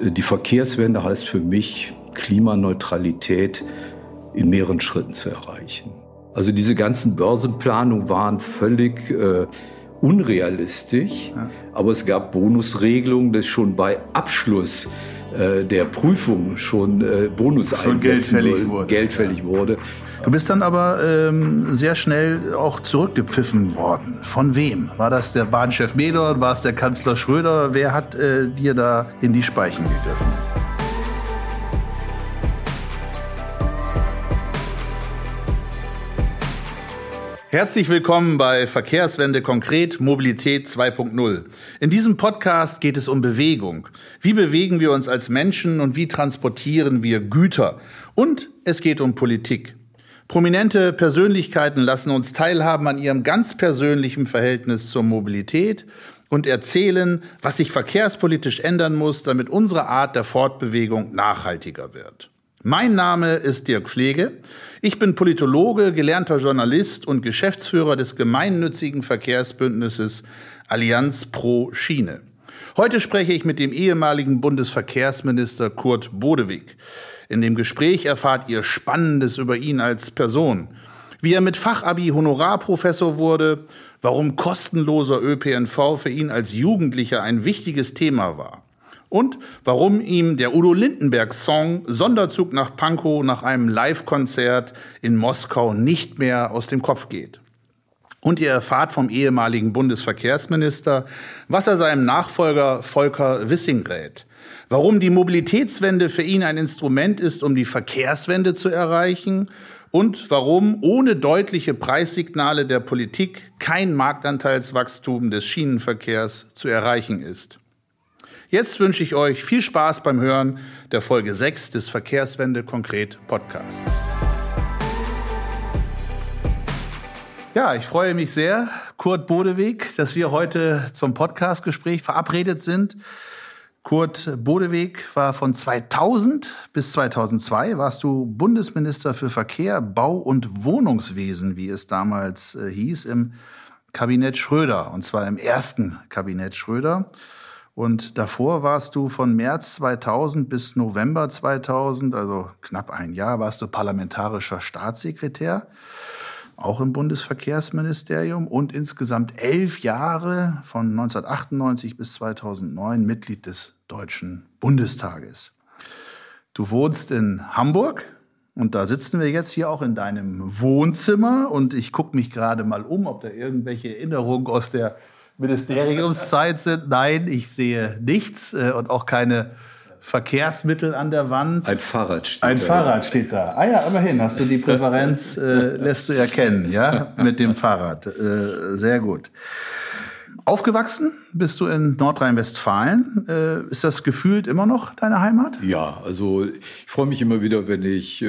Die Verkehrswende heißt für mich, Klimaneutralität in mehreren Schritten zu erreichen. Also diese ganzen Börsenplanungen waren völlig äh, unrealistisch, ja. aber es gab Bonusregelungen, dass schon bei Abschluss äh, der Prüfung schon äh, Bonus schon geldfällig wurde. Geldfällig ja. wurde. Du bist dann aber ähm, sehr schnell auch zurückgepfiffen worden. Von wem? War das der Bahnchef Medor? War es der Kanzler Schröder? Wer hat äh, dir da in die Speichen gegriffen? Herzlich willkommen bei Verkehrswende konkret Mobilität 2.0. In diesem Podcast geht es um Bewegung. Wie bewegen wir uns als Menschen und wie transportieren wir Güter? Und es geht um Politik. Prominente Persönlichkeiten lassen uns teilhaben an ihrem ganz persönlichen Verhältnis zur Mobilität und erzählen, was sich verkehrspolitisch ändern muss, damit unsere Art der Fortbewegung nachhaltiger wird. Mein Name ist Dirk Pflege. Ich bin Politologe, gelernter Journalist und Geschäftsführer des gemeinnützigen Verkehrsbündnisses Allianz Pro Schiene. Heute spreche ich mit dem ehemaligen Bundesverkehrsminister Kurt Bodewig. In dem Gespräch erfahrt ihr Spannendes über ihn als Person. Wie er mit Fachabi Honorarprofessor wurde, warum kostenloser ÖPNV für ihn als Jugendlicher ein wichtiges Thema war und warum ihm der Udo Lindenberg-Song Sonderzug nach Pankow nach einem Live-Konzert in Moskau nicht mehr aus dem Kopf geht. Und ihr erfahrt vom ehemaligen Bundesverkehrsminister, was er seinem Nachfolger Volker Wissing rät. Warum die Mobilitätswende für ihn ein Instrument ist, um die Verkehrswende zu erreichen und warum ohne deutliche Preissignale der Politik kein Marktanteilswachstum des Schienenverkehrs zu erreichen ist. Jetzt wünsche ich euch viel Spaß beim Hören der Folge 6 des Verkehrswende konkret Podcasts. Ja, ich freue mich sehr, Kurt Bodeweg, dass wir heute zum Podcastgespräch verabredet sind. Kurt Bodeweg war von 2000 bis 2002 warst du Bundesminister für Verkehr, Bau und Wohnungswesen, wie es damals äh, hieß, im Kabinett Schröder, und zwar im ersten Kabinett Schröder. Und davor warst du von März 2000 bis November 2000, also knapp ein Jahr, warst du parlamentarischer Staatssekretär, auch im Bundesverkehrsministerium und insgesamt elf Jahre von 1998 bis 2009 Mitglied des Deutschen Bundestages. Du wohnst in Hamburg und da sitzen wir jetzt hier auch in deinem Wohnzimmer und ich gucke mich gerade mal um, ob da irgendwelche Erinnerungen aus der Ministeriumszeit sind. Nein, ich sehe nichts äh, und auch keine Verkehrsmittel an der Wand. Ein Fahrrad steht Ein da. Fahrrad steht da. Ah ja, immerhin hast du die Präferenz, äh, lässt du erkennen, ja, mit dem Fahrrad. Äh, sehr gut. Aufgewachsen bist du in Nordrhein-Westfalen. Äh, ist das gefühlt immer noch deine Heimat? Ja, also ich freue mich immer wieder, wenn ich äh,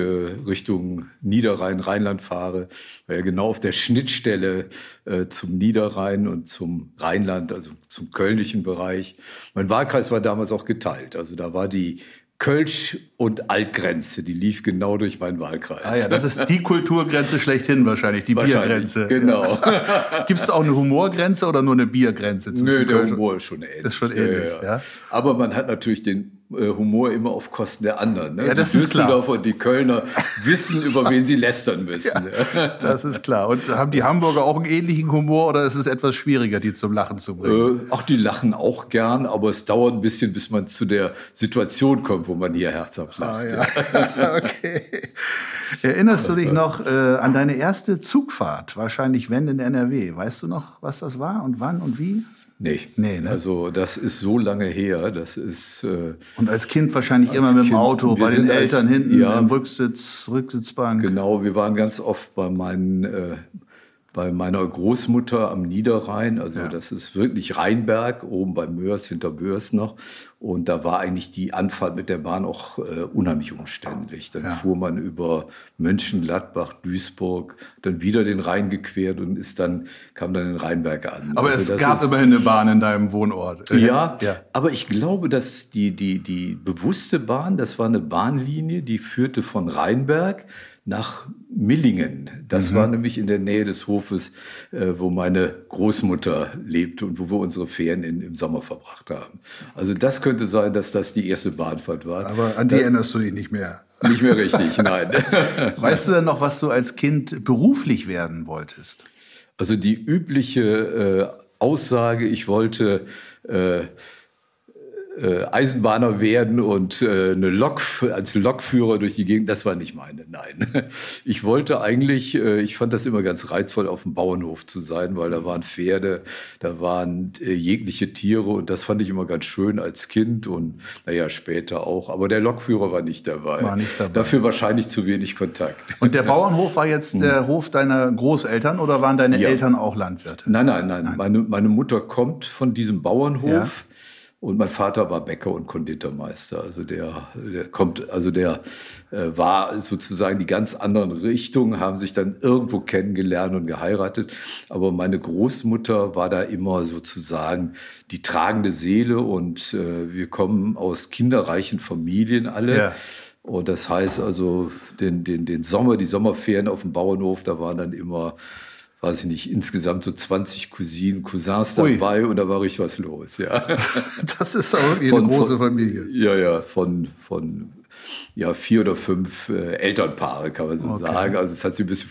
Richtung Niederrhein, Rheinland fahre, weil ja genau auf der Schnittstelle äh, zum Niederrhein und zum Rheinland, also zum kölnischen Bereich. Mein Wahlkreis war damals auch geteilt. Also da war die Kölsch- und Altgrenze, die lief genau durch meinen Wahlkreis. Ah ja, das ist die Kulturgrenze schlechthin wahrscheinlich, die wahrscheinlich, Biergrenze. Genau. Gibt es auch eine Humorgrenze oder nur eine Biergrenze? Nö, der Humor ist schon ähnlich. Ist schon ähnlich, ja, ja. Aber man hat natürlich den Humor immer auf Kosten der anderen. Ne? Ja, das die. Düsseldorfer und die Kölner wissen, über wen sie lästern müssen. Ja, das ist klar. Und haben die Hamburger auch einen ähnlichen Humor oder ist es etwas schwieriger, die zum Lachen zu bringen? Äh, ach, die lachen auch gern, aber es dauert ein bisschen, bis man zu der Situation kommt, wo man hier herzhaft lacht. Ah, ja. okay. Erinnerst du dich noch äh, an deine erste Zugfahrt? Wahrscheinlich wenn in NRW. Weißt du noch, was das war und wann und wie? Nee. nee ne? Also das ist so lange her. Das ist. Äh, und als Kind wahrscheinlich als immer mit dem kind, Auto, bei den Eltern als, hinten ja, im Rücksitz, Rücksitzbank. Genau, wir waren ganz oft bei meinen äh, bei meiner Großmutter am Niederrhein. Also ja. das ist wirklich Rheinberg, oben bei Mörs, hinter Mörs noch. Und da war eigentlich die Anfahrt mit der Bahn auch äh, unheimlich umständlich. Dann ja. fuhr man über Mönchengladbach, Duisburg, dann wieder den Rhein gequert und ist dann, kam dann in Rheinberg an. Aber also es gab ist, immerhin eine Bahn in deinem Wohnort. Ja, ja, aber ich glaube, dass die, die, die bewusste Bahn, das war eine Bahnlinie, die führte von Rheinberg nach Millingen. Das mhm. war nämlich in der Nähe des Hofes, äh, wo meine Großmutter lebte und wo wir unsere Ferien in, im Sommer verbracht haben. Also das könnte sein, dass das die erste Bahnfahrt war. Aber an die das, erinnerst du dich nicht mehr. Nicht mehr richtig, nein. Weißt du denn noch, was du als Kind beruflich werden wolltest? Also die übliche äh, Aussage, ich wollte äh, Eisenbahner werden und äh, eine Lok als Lokführer durch die Gegend, das war nicht meine, nein. Ich wollte eigentlich, äh, ich fand das immer ganz reizvoll, auf dem Bauernhof zu sein, weil da waren Pferde, da waren äh, jegliche Tiere und das fand ich immer ganz schön als Kind und naja, später auch. Aber der Lokführer war nicht dabei. War nicht dabei. Dafür wahrscheinlich zu wenig Kontakt. Und der Bauernhof war jetzt der hm. Hof deiner Großeltern oder waren deine ja. Eltern auch Landwirte? Nein, nein, nein. nein. Meine, meine Mutter kommt von diesem Bauernhof. Ja und mein Vater war Bäcker und Konditormeister. Also der, der kommt, also der äh, war sozusagen die ganz anderen Richtungen, haben sich dann irgendwo kennengelernt und geheiratet. Aber meine Großmutter war da immer sozusagen die tragende Seele und äh, wir kommen aus kinderreichen Familien alle. Ja. Und das heißt also, den, den, den Sommer, die Sommerferien auf dem Bauernhof, da waren dann immer weiß ich nicht, insgesamt so 20 Cousinen, Cousins dabei Ui. und da war richtig was los, ja. Das ist aber eine große Familie. Ja, ja, von, von ja, vier oder fünf äh, Elternpaare, kann man so okay. sagen. Also es hat sich ein bisschen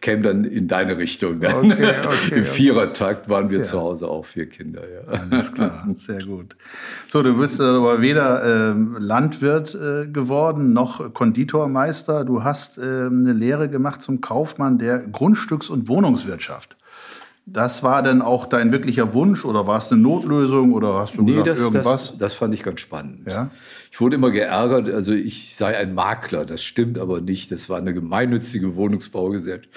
käme dann in deine Richtung. Dann. Okay, okay, Im Vierertakt waren wir ja. zu Hause auch vier Kinder. Ja. Alles klar, sehr gut. So, du bist aber weder äh, Landwirt äh, geworden noch Konditormeister. Du hast äh, eine Lehre gemacht zum Kaufmann der Grundstücks- und Wohnungswirtschaft. Das war denn auch dein wirklicher Wunsch oder war es eine Notlösung oder hast du nee, gesagt, das, irgendwas? Das, das fand ich ganz spannend. Ja? Ich wurde immer geärgert, also ich sei ein Makler, das stimmt aber nicht. Das war eine gemeinnützige Wohnungsbaugesellschaft.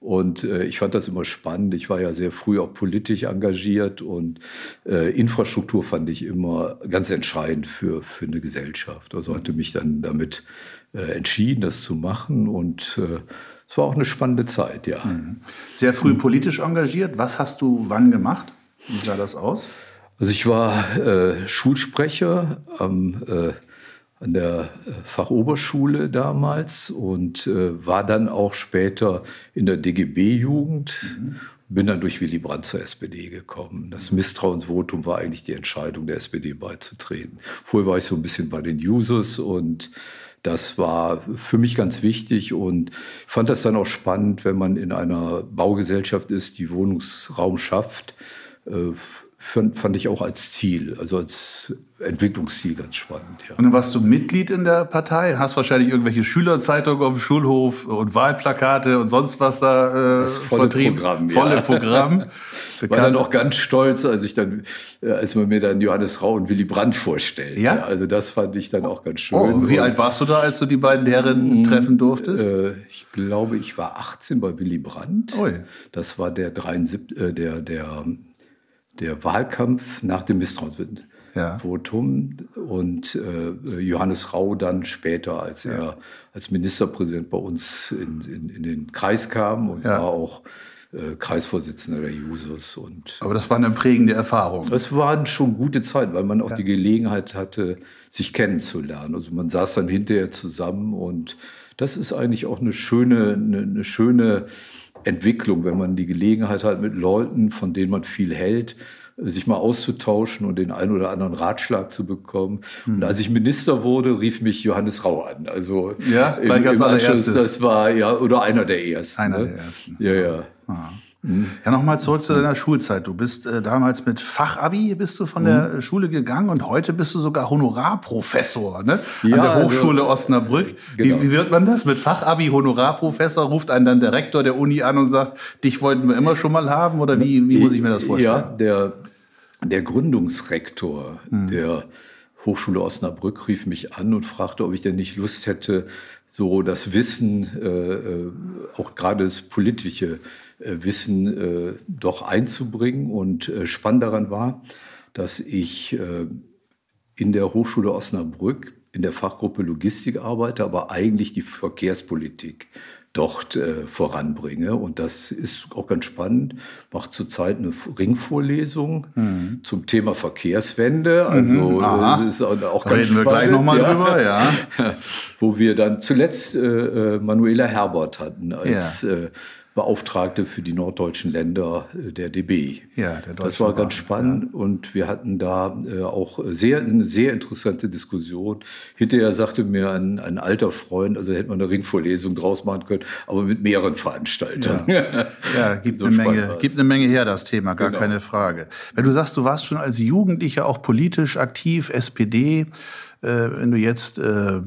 Und äh, ich fand das immer spannend. Ich war ja sehr früh auch politisch engagiert und äh, Infrastruktur fand ich immer ganz entscheidend für, für eine Gesellschaft. Also hatte mich dann damit äh, entschieden, das zu machen und äh, es war auch eine spannende Zeit, ja. Mhm. Sehr früh politisch engagiert. Was hast du wann gemacht? Wie sah das aus? Also ich war äh, Schulsprecher am, äh, an der äh, Fachoberschule damals und äh, war dann auch später in der DGB-Jugend. Mhm. Bin dann durch Willy Brandt zur SPD gekommen. Das Misstrauensvotum war eigentlich die Entscheidung, der SPD beizutreten. Vorher war ich so ein bisschen bei den Users und das war für mich ganz wichtig und fand das dann auch spannend, wenn man in einer Baugesellschaft ist, die Wohnungsraum schafft. Fand, fand ich auch als Ziel, also als Entwicklungsziel ganz spannend. Ja. Und dann warst du Mitglied in der Partei, hast wahrscheinlich irgendwelche Schülerzeitungen auf dem Schulhof und Wahlplakate und sonst was da äh, das volle vertrieben. Programm, ja. volle Programm. War dann auch ganz stolz, als ich dann, äh, als man mir dann Johannes Rau und Willy Brandt vorstellt. Ja? Also das fand ich dann auch ganz schön. Oh, wie und, alt warst du da, als du die beiden Herren mm, treffen durftest? Äh, ich glaube, ich war 18 bei Willy Brandt. Oh, Das war der 73, äh, der, der der Wahlkampf nach dem Misstrauensvotum ja. und äh, Johannes Rau dann später, als ja. er als Ministerpräsident bei uns in, in, in den Kreis kam und ja. war auch äh, Kreisvorsitzender der Jusos. Und, Aber das war eine prägende Erfahrung. Es waren schon gute Zeiten, weil man auch die Gelegenheit hatte, sich kennenzulernen. Also man saß dann hinterher zusammen und das ist eigentlich auch eine schöne, eine, eine schöne Entwicklung, wenn man die Gelegenheit hat, mit Leuten, von denen man viel hält, sich mal auszutauschen und den einen oder anderen Ratschlag zu bekommen. Mhm. Und als ich Minister wurde, rief mich Johannes Rau an. Also ja, gleich als allererstes. Das war ja oder einer der ersten. Einer ne? der ersten. Ja, ja. Ah. Ja, nochmal zurück zu deiner Schulzeit. Du bist äh, damals mit Fachabi bist du von mhm. der Schule gegangen und heute bist du sogar Honorarprofessor ne? Ja, an der also Hochschule also, Osnabrück. Genau. Wie, wie, wird man das? Mit Fachabi Honorarprofessor ruft einen dann der Rektor der Uni an und sagt, dich wollten wir immer schon mal haben oder wie, wie muss ich mir das vorstellen? Ja, der, der Gründungsrektor mhm. der Hochschule Osnabrück rief mich an und fragte, ob ich denn nicht Lust hätte, so das Wissen, äh, äh auch gerade das politische äh, Wissen äh, doch einzubringen. Und äh, spannend daran war, dass ich äh, in der Hochschule Osnabrück in der Fachgruppe Logistik arbeite, aber eigentlich die Verkehrspolitik dort äh, voranbringe. Und das ist auch ganz spannend. Macht zurzeit eine Ringvorlesung mhm. zum Thema Verkehrswende. Also mhm. das ist auch ganz Reden spannend. wir gleich nochmal ja. drüber, ja. Wo wir dann zuletzt äh, äh Manuela Herbert hatten als ja. äh, Beauftragte für die norddeutschen Länder äh, der DB. Ja, der Das war ganz spannend ja. und wir hatten da äh, auch sehr, eine sehr interessante Diskussion. Hinterher sagte mir ein, ein alter Freund, also hätte man eine Ringvorlesung draus machen können, aber mit mehreren Veranstaltern. Ja, ja gibt, so eine Menge, gibt eine Menge her, das Thema, gar genau. keine Frage. Wenn du sagst, du warst schon als Jugendlicher auch politisch aktiv, SPD, wenn du jetzt äh,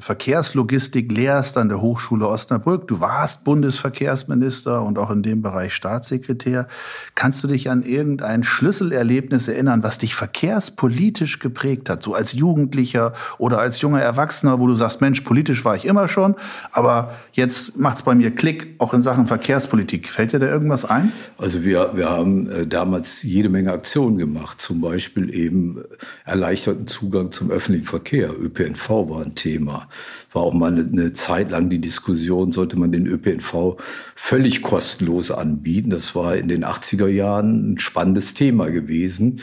Verkehrslogistik lehrst an der Hochschule Osnabrück, du warst Bundesverkehrsminister und auch in dem Bereich Staatssekretär, kannst du dich an irgendein Schlüsselerlebnis erinnern, was dich verkehrspolitisch geprägt hat, so als Jugendlicher oder als junger Erwachsener, wo du sagst, Mensch, politisch war ich immer schon, aber jetzt macht's bei mir Klick, auch in Sachen Verkehrspolitik. Fällt dir da irgendwas ein? Also wir, wir haben äh, damals jede Menge Aktionen gemacht, zum Beispiel eben erleichterten Zugang zum öffentlichen Verkehr. ÖPNV war ein Thema. War auch mal eine, eine Zeit lang die Diskussion, sollte man den ÖPNV völlig kostenlos anbieten. Das war in den 80er Jahren ein spannendes Thema gewesen.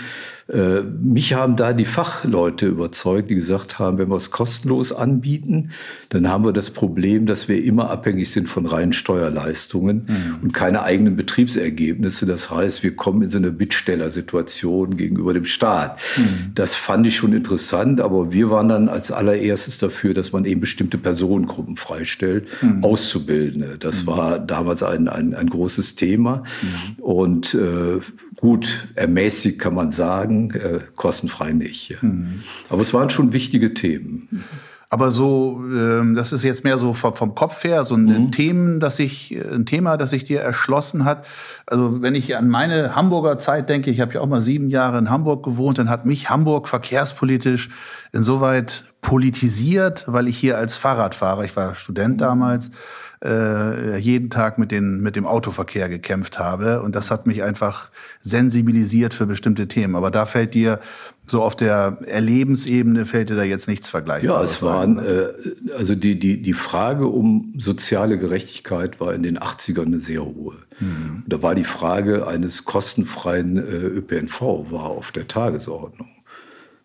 Äh, mich haben da die Fachleute überzeugt, die gesagt haben, wenn wir es kostenlos anbieten, dann haben wir das Problem, dass wir immer abhängig sind von reinen Steuerleistungen mhm. und keine eigenen Betriebsergebnisse. Das heißt, wir kommen in so eine Bittstellersituation gegenüber dem Staat. Mhm. Das fand ich schon interessant, aber wir waren dann als allererstes dafür, dass man eben bestimmte Personengruppen freistellt, mhm. Auszubildende. Das mhm. war damals ein, ein, ein großes Thema. Mhm. Und äh, gut, ermäßigt kann man sagen, äh, kostenfrei nicht. Ja. Mhm. Aber es waren schon wichtige Themen. Aber so, ähm, das ist jetzt mehr so vom, Kopf her, so ein mhm. Themen, das ich, ein Thema, das sich dir erschlossen hat. Also wenn ich an meine Hamburger Zeit denke, ich habe ja auch mal sieben Jahre in Hamburg gewohnt, dann hat mich Hamburg verkehrspolitisch insoweit politisiert, weil ich hier als Fahrradfahrer, ich war Student mhm. damals, äh, jeden Tag mit, den, mit dem Autoverkehr gekämpft habe. Und das hat mich einfach sensibilisiert für bestimmte Themen. Aber da fällt dir so auf der Erlebensebene fällt dir da jetzt nichts Vergleichbares. Ja, es waren, äh, also die, die, die Frage um soziale Gerechtigkeit war in den 80ern eine sehr hohe. Mhm. Da war die Frage eines kostenfreien äh, ÖPNV war auf der Tagesordnung.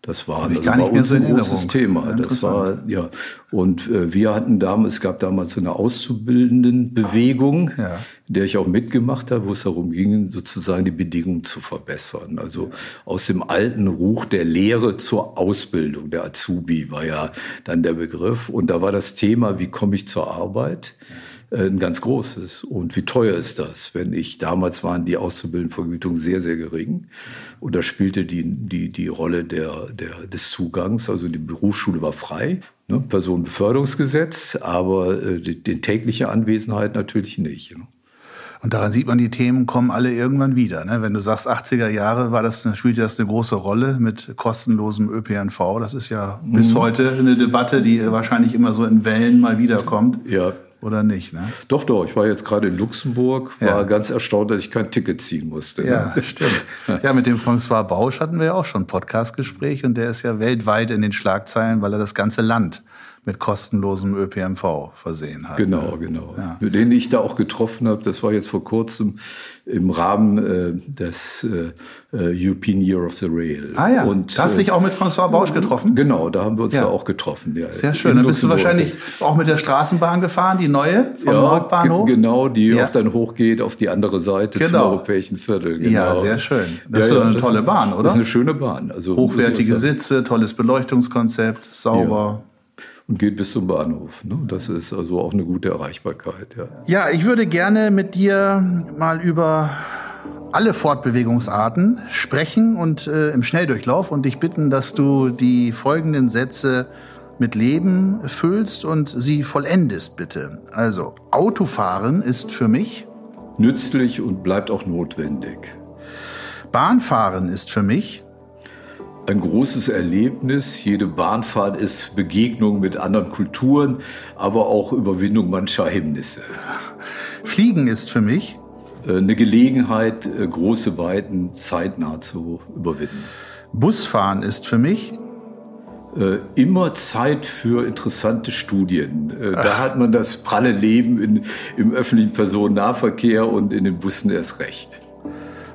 Das war also gar nicht bei uns so ein großes Thema. Das war ja und äh, wir hatten damals, es gab damals so eine Auszubildendenbewegung, ja. in der ich auch mitgemacht habe, wo es darum ging, sozusagen die Bedingungen zu verbessern. Also aus dem alten Ruch der Lehre zur Ausbildung, der Azubi war ja dann der Begriff. Und da war das Thema, wie komme ich zur Arbeit? Äh, ein ganz großes. Und wie teuer ist das? Wenn ich, damals waren die Auszubildendenvergütungen sehr, sehr gering. Und da spielte die, die, die Rolle der, der, des Zugangs. Also die Berufsschule war frei, ne? Personenbeförderungsgesetz, aber äh, die, die tägliche Anwesenheit natürlich nicht. Ne? Und daran sieht man, die Themen kommen alle irgendwann wieder. Ne? Wenn du sagst, 80er Jahre war das, spielte das eine große Rolle mit kostenlosem ÖPNV. Das ist ja bis mhm. heute eine Debatte, die wahrscheinlich immer so in Wellen mal wiederkommt. Ja, oder nicht? Ne? Doch, doch. Ich war jetzt gerade in Luxemburg, war ja. ganz erstaunt, dass ich kein Ticket ziehen musste. Ne? Ja, stimmt. ja, mit dem François Bausch hatten wir ja auch schon ein Podcastgespräch und der ist ja weltweit in den Schlagzeilen, weil er das ganze Land mit kostenlosem ÖPNV versehen hat. Genau, ne? genau. Ja. Den ich da auch getroffen habe, das war jetzt vor kurzem im Rahmen äh, des äh, äh European Year of the Rail. Ah ja, und, da hast du dich auch mit François Bausch getroffen? Genau, da haben wir uns ja. da auch getroffen. Ja, Sehr schön. Dann bist du wahrscheinlich auch mit der Straßenbahn gefahren, die neue vom ja, Nordbahnhof? genau, die ja. auch dann hochgeht auf die andere Seite genau. zum europäischen Viertel. Genau. Ja, sehr schön. Das ist eine tolle Bahn, oder? Das ist eine schöne Bahn. Also, Hochwertige Sitze, tolles Beleuchtungskonzept, sauber und geht bis zum Bahnhof. Ne? Das ist also auch eine gute Erreichbarkeit. Ja. ja, ich würde gerne mit dir mal über alle Fortbewegungsarten sprechen und äh, im Schnelldurchlauf und dich bitten, dass du die folgenden Sätze mit Leben füllst und sie vollendest, bitte. Also, Autofahren ist für mich nützlich und bleibt auch notwendig. Bahnfahren ist für mich ein großes Erlebnis. Jede Bahnfahrt ist Begegnung mit anderen Kulturen, aber auch Überwindung mancher Hemmnisse. Fliegen ist für mich äh, eine Gelegenheit, äh, große Weiten zeitnah zu überwinden. Busfahren ist für mich äh, immer Zeit für interessante Studien. Da hat man das pralle Leben in, im öffentlichen Personennahverkehr und in den Bussen erst recht.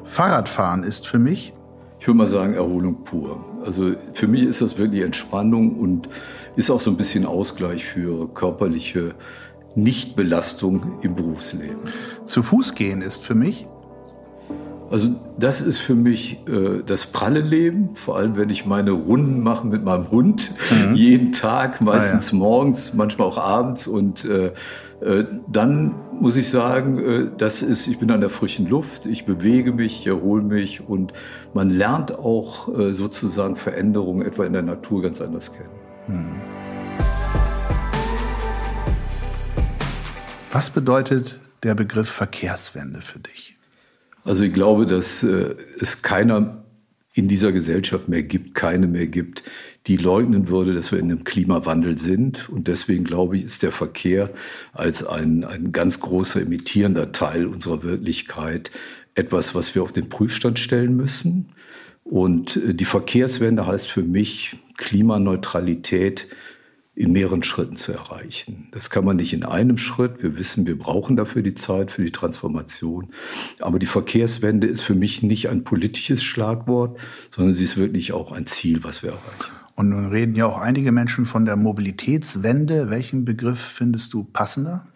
Fahrradfahren ist für mich? Ich würde mal sagen, Erholung pur. Also für mich ist das wirklich Entspannung und ist auch so ein bisschen Ausgleich für körperliche Nichtbelastung im Berufsleben. Zu Fuß gehen ist für mich? Also das ist für mich äh, das pralle Leben, vor allem wenn ich meine Runden mache mit meinem Hund, mhm. jeden Tag, meistens ah, ja. morgens, manchmal auch abends. Und äh, äh, dann muss ich sagen, äh, das ist, ich bin an der frischen Luft, ich bewege mich, ich erhole mich und man lernt auch äh, sozusagen Veränderungen etwa in der Natur ganz anders kennen. Mhm. Was bedeutet der Begriff Verkehrswende für dich? Also ich glaube, dass äh, es keiner in dieser Gesellschaft mehr gibt, keine mehr gibt, die leugnen würde, dass wir in einem Klimawandel sind. Und deswegen glaube ich, ist der Verkehr als ein, ein ganz großer emittierender Teil unserer Wirklichkeit etwas, was wir auf den Prüfstand stellen müssen. Und äh, die Verkehrswende heißt für mich Klimaneutralität in mehreren Schritten zu erreichen. Das kann man nicht in einem Schritt. Wir wissen, wir brauchen dafür die Zeit für die Transformation. Aber die Verkehrswende ist für mich nicht ein politisches Schlagwort, sondern sie ist wirklich auch ein Ziel, was wir erreichen. Und nun reden ja auch einige Menschen von der Mobilitätswende. Welchen Begriff findest du passender?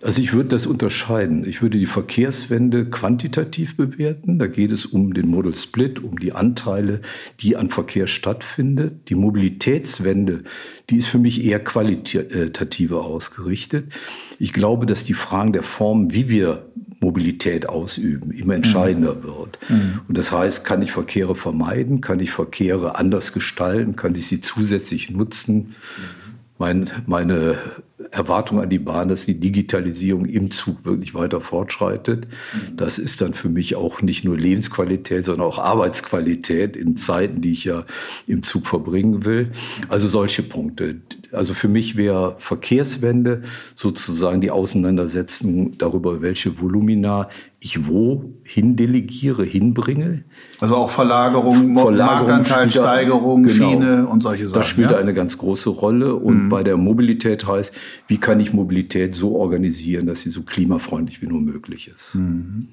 Also ich würde das unterscheiden. Ich würde die Verkehrswende quantitativ bewerten. Da geht es um den Model Split, um die Anteile, die an Verkehr stattfinden. Die Mobilitätswende, die ist für mich eher qualitativer ausgerichtet. Ich glaube, dass die Fragen der Form, wie wir Mobilität ausüben, immer entscheidender mhm. wird. Mhm. Und das heißt, kann ich Verkehre vermeiden, kann ich Verkehre anders gestalten, kann ich sie zusätzlich nutzen? Mhm. Mein, meine Erwartung an die Bahn, dass die Digitalisierung im Zug wirklich weiter fortschreitet. Das ist dann für mich auch nicht nur Lebensqualität, sondern auch Arbeitsqualität in Zeiten, die ich ja im Zug verbringen will. Also solche Punkte. Also für mich wäre Verkehrswende sozusagen die Auseinandersetzung darüber, welche Volumina ich wo hindelegiere, hinbringe. Also auch Verlagerung, Verlagerung Marktanteilsteigerung, genau, Schiene und solche Sachen. Das spielt ja? eine ganz große Rolle. Und mhm. bei der Mobilität heißt, wie kann ich Mobilität so organisieren, dass sie so klimafreundlich wie nur möglich ist. Mhm.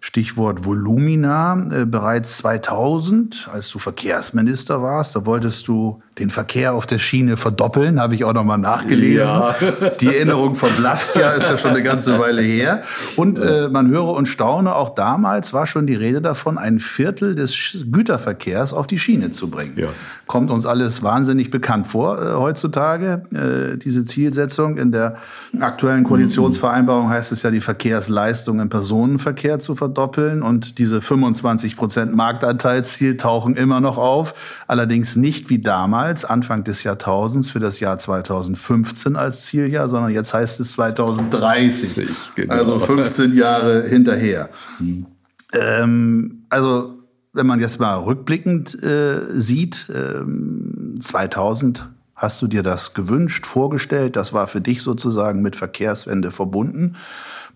Stichwort Volumina. Äh, bereits 2000, als du Verkehrsminister warst, da wolltest du den Verkehr auf der Schiene verdoppeln, habe ich auch nochmal nachgelesen. Ja. Die Erinnerung verblasst ja, ist ja schon eine ganze Weile her. Und äh, man höre und staune, auch damals war schon die Rede davon, ein Viertel des Güterverkehrs auf die Schiene zu bringen. Ja. Kommt uns alles wahnsinnig bekannt vor äh, heutzutage. Äh, diese Zielsetzung in der aktuellen Koalitionsvereinbarung heißt es ja, die Verkehrsleistung im Personenverkehr zu verdoppeln. Und diese 25 Prozent Marktanteilsziel tauchen immer noch auf. Allerdings nicht wie damals damals, Anfang des Jahrtausends, für das Jahr 2015 als Zieljahr, sondern jetzt heißt es 2030. Genau. Also 15 Jahre hinterher. Hm. Ähm, also wenn man jetzt mal rückblickend äh, sieht, äh, 2000 hast du dir das gewünscht, vorgestellt, das war für dich sozusagen mit Verkehrswende verbunden.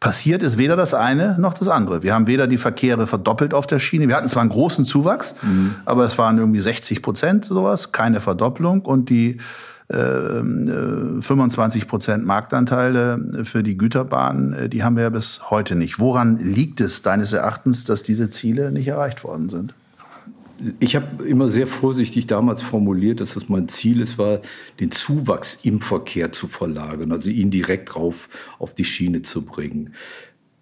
Passiert ist weder das eine noch das andere. Wir haben weder die Verkehre verdoppelt auf der Schiene. Wir hatten zwar einen großen Zuwachs, mhm. aber es waren irgendwie 60 Prozent sowas, keine Verdopplung. Und die äh, 25 Prozent Marktanteile für die Güterbahnen, äh, die haben wir ja bis heute nicht. Woran liegt es deines Erachtens, dass diese Ziele nicht erreicht worden sind? Ich habe immer sehr vorsichtig damals formuliert, dass das mein Ziel ist, war, den Zuwachs im Verkehr zu verlagern, also ihn direkt rauf auf die Schiene zu bringen.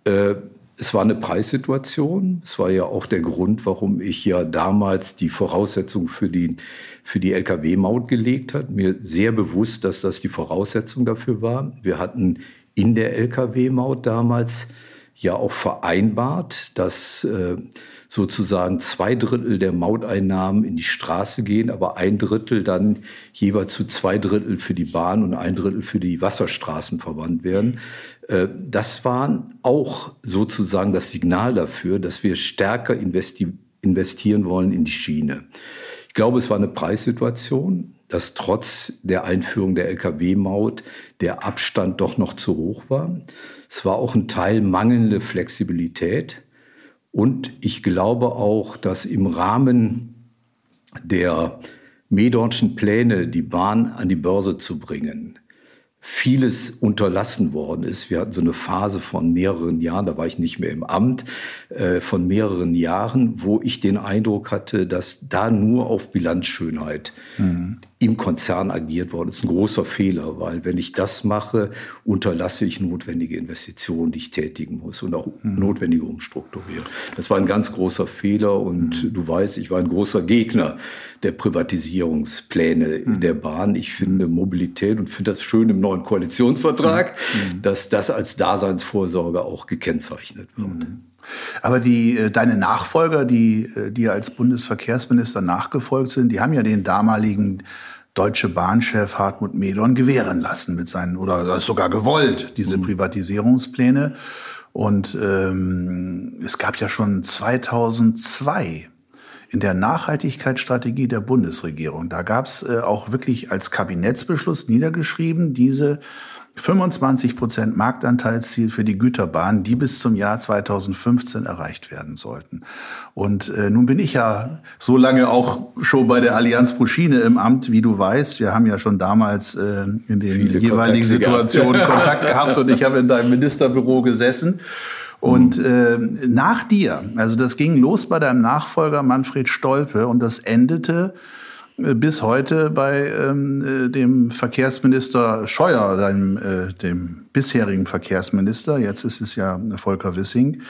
Äh, es war eine Preissituation. Es war ja auch der Grund, warum ich ja damals die Voraussetzung für die, für die Lkw-Maut gelegt hat. Mir sehr bewusst, dass das die Voraussetzung dafür war. Wir hatten in der Lkw-Maut damals ja auch vereinbart, dass äh, sozusagen zwei Drittel der Mauteinnahmen in die Straße gehen, aber ein Drittel dann jeweils zu zwei Drittel für die Bahn und ein Drittel für die Wasserstraßen verwandt werden. Äh, das war auch sozusagen das Signal dafür, dass wir stärker investi investieren wollen in die Schiene. Ich glaube, es war eine Preissituation, dass trotz der Einführung der Lkw-Maut der Abstand doch noch zu hoch war. Es war auch ein Teil mangelnde Flexibilität. Und ich glaube auch, dass im Rahmen der Medornschen Pläne, die Bahn an die Börse zu bringen, vieles unterlassen worden ist. Wir hatten so eine Phase von mehreren Jahren, da war ich nicht mehr im Amt, äh, von mehreren Jahren, wo ich den Eindruck hatte, dass da nur auf Bilanzschönheit mhm im Konzern agiert worden. Das ist ein großer Fehler, weil wenn ich das mache, unterlasse ich notwendige Investitionen, die ich tätigen muss und auch mhm. notwendige Umstrukturierung. Das war ein ganz großer Fehler und mhm. du weißt, ich war ein großer Gegner der Privatisierungspläne mhm. der Bahn. Ich finde Mobilität und finde das schön im neuen Koalitionsvertrag, mhm. Mhm. dass das als Daseinsvorsorge auch gekennzeichnet wird. Mhm. Aber die, äh, deine Nachfolger, die äh, dir als Bundesverkehrsminister nachgefolgt sind, die haben ja den damaligen Deutsche Bahnchef Hartmut Medorn gewähren lassen mit seinen, oder sogar gewollt, diese mhm. Privatisierungspläne. Und ähm, es gab ja schon 2002 in der Nachhaltigkeitsstrategie der Bundesregierung, da gab es äh, auch wirklich als Kabinettsbeschluss niedergeschrieben, diese 25 Prozent Marktanteilsziel für die Güterbahn, die bis zum Jahr 2015 erreicht werden sollten. Und äh, nun bin ich ja so lange auch schon bei der Allianz pro Schiene im Amt, wie du weißt. Wir haben ja schon damals äh, in den Viele jeweiligen Situationen gehabt. Kontakt gehabt und ich habe in deinem Ministerbüro gesessen. Und mhm. äh, nach dir, also das ging los bei deinem Nachfolger Manfred Stolpe und das endete bis heute bei ähm, äh, dem Verkehrsminister Scheuer, deinem, äh, dem bisherigen Verkehrsminister. Jetzt ist es ja Volker Wissing.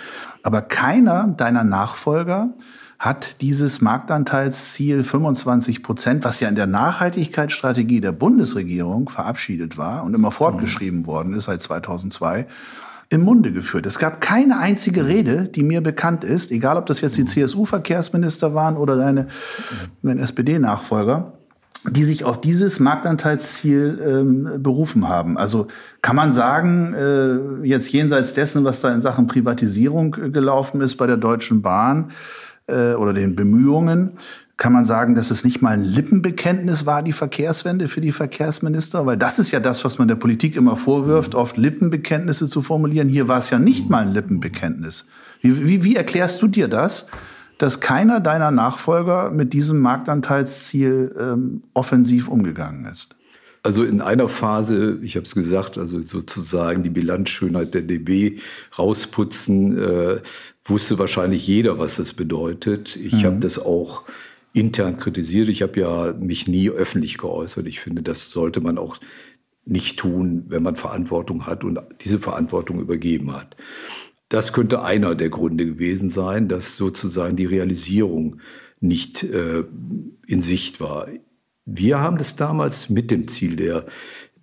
Aber keiner deiner Nachfolger hat dieses Marktanteilsziel 25 Prozent, was ja in der Nachhaltigkeitsstrategie der Bundesregierung verabschiedet war und immer fortgeschrieben mhm. worden ist seit 2002, im Munde geführt. Es gab keine einzige Rede, die mir bekannt ist, egal ob das jetzt die CSU-Verkehrsminister waren oder deine, dein SPD-Nachfolger, die sich auf dieses Marktanteilsziel ähm, berufen haben. Also kann man sagen, äh, jetzt jenseits dessen, was da in Sachen Privatisierung äh, gelaufen ist bei der Deutschen Bahn äh, oder den Bemühungen, kann man sagen, dass es nicht mal ein Lippenbekenntnis war, die Verkehrswende für die Verkehrsminister? Weil das ist ja das, was man der Politik immer vorwirft, oft Lippenbekenntnisse zu formulieren. Hier war es ja nicht mal ein Lippenbekenntnis. Wie, wie, wie erklärst du dir das, dass keiner deiner Nachfolger mit diesem Marktanteilsziel ähm, offensiv umgegangen ist? Also in einer Phase, ich habe es gesagt, also sozusagen die Bilanzschönheit der DB rausputzen, äh, wusste wahrscheinlich jeder, was das bedeutet. Ich mhm. habe das auch intern kritisiert. Ich habe ja mich nie öffentlich geäußert. Ich finde, das sollte man auch nicht tun, wenn man Verantwortung hat und diese Verantwortung übergeben hat. Das könnte einer der Gründe gewesen sein, dass sozusagen die Realisierung nicht äh, in Sicht war. Wir haben das damals mit dem Ziel der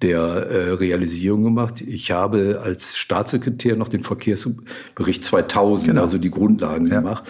der äh, Realisierung gemacht. Ich habe als Staatssekretär noch den Verkehrsbericht 2000, genau. also die Grundlagen ja. gemacht.